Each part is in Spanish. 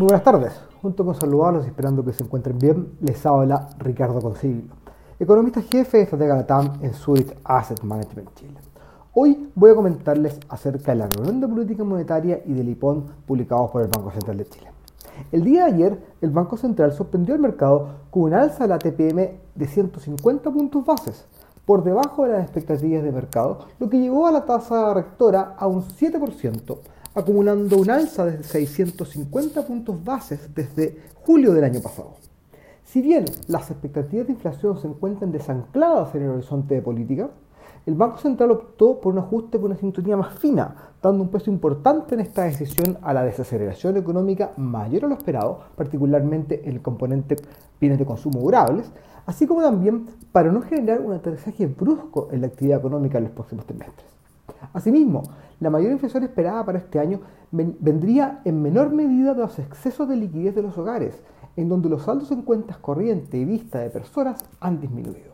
Muy buenas tardes. Junto con saludarlos y esperando que se encuentren bien, les habla Ricardo Consiglio, economista jefe de estratega Latam en Zurich Asset Management Chile. Hoy voy a comentarles acerca de la reunión de política monetaria y del IPON publicados por el Banco Central de Chile. El día de ayer, el Banco Central sorprendió al mercado con un alza de la TPM de 150 puntos bases, por debajo de las expectativas de mercado, lo que llevó a la tasa rectora a un 7%, acumulando un alza de 650 puntos bases desde julio del año pasado. Si bien las expectativas de inflación se encuentran desancladas en el horizonte de política, el Banco Central optó por un ajuste con una sintonía más fina, dando un peso importante en esta decisión a la desaceleración económica mayor a lo esperado, particularmente en el componente bienes de consumo durables, así como también para no generar un aterrizaje brusco en la actividad económica en los próximos trimestres. Asimismo, la mayor inflación esperada para este año vendría en menor medida de los excesos de liquidez de los hogares, en donde los saldos en cuentas corriente y vista de personas han disminuido.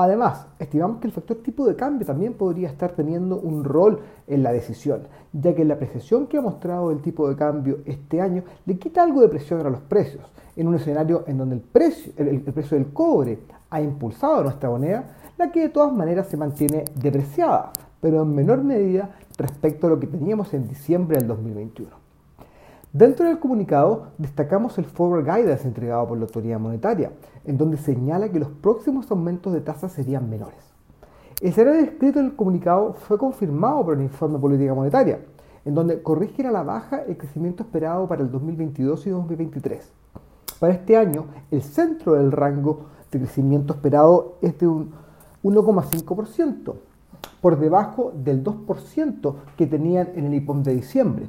Además, estimamos que el factor tipo de cambio también podría estar teniendo un rol en la decisión, ya que la apreciación que ha mostrado el tipo de cambio este año le quita algo de presión a los precios, en un escenario en donde el precio, el precio del cobre ha impulsado nuestra moneda, la que de todas maneras se mantiene depreciada, pero en menor medida respecto a lo que teníamos en diciembre del 2021. Dentro del comunicado destacamos el Forward Guidance entregado por la Autoridad Monetaria, en donde señala que los próximos aumentos de tasas serían menores. El escenario descrito en el comunicado fue confirmado por el informe de política monetaria, en donde corrigen a la baja el crecimiento esperado para el 2022 y 2023. Para este año, el centro del rango de crecimiento esperado es de un 1,5%, por debajo del 2% que tenían en el IPOM de diciembre.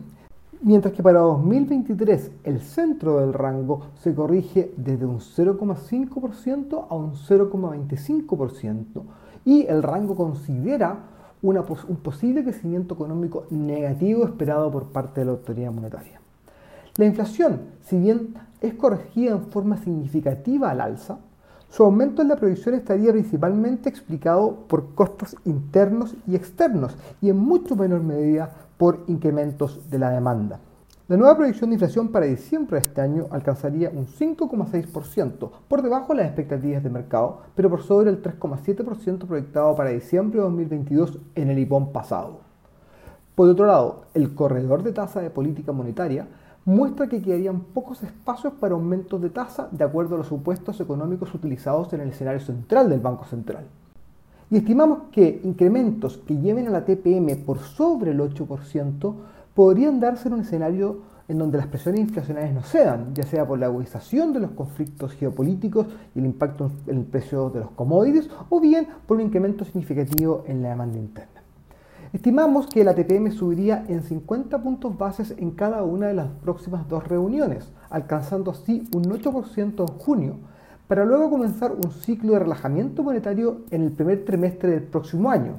Mientras que para 2023 el centro del rango se corrige desde un 0,5% a un 0,25% y el rango considera un posible crecimiento económico negativo esperado por parte de la autoridad monetaria. La inflación, si bien es corregida en forma significativa al alza, su aumento en la producción estaría principalmente explicado por costos internos y externos y en mucho menor medida por incrementos de la demanda. La nueva proyección de inflación para diciembre de este año alcanzaría un 5,6%, por debajo de las expectativas de mercado, pero por sobre el 3,7% proyectado para diciembre de 2022 en el IPOM pasado. Por otro lado, el corredor de tasa de política monetaria muestra que quedarían pocos espacios para aumentos de tasa de acuerdo a los supuestos económicos utilizados en el escenario central del Banco Central. Y estimamos que incrementos que lleven a la TPM por sobre el 8% podrían darse en un escenario en donde las presiones inflacionarias no cedan, ya sea por la agudización de los conflictos geopolíticos y el impacto en el precio de los commodities, o bien por un incremento significativo en la demanda interna. Estimamos que la TPM subiría en 50 puntos bases en cada una de las próximas dos reuniones, alcanzando así un 8% en junio, para luego comenzar un ciclo de relajamiento monetario en el primer trimestre del próximo año.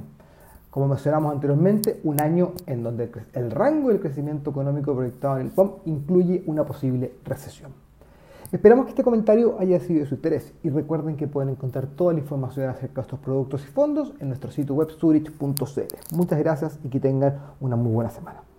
Como mencionamos anteriormente, un año en donde el rango del crecimiento económico proyectado en el POM incluye una posible recesión. Esperamos que este comentario haya sido de su interés y recuerden que pueden encontrar toda la información acerca de estos productos y fondos en nuestro sitio web zurich.cl. Muchas gracias y que tengan una muy buena semana.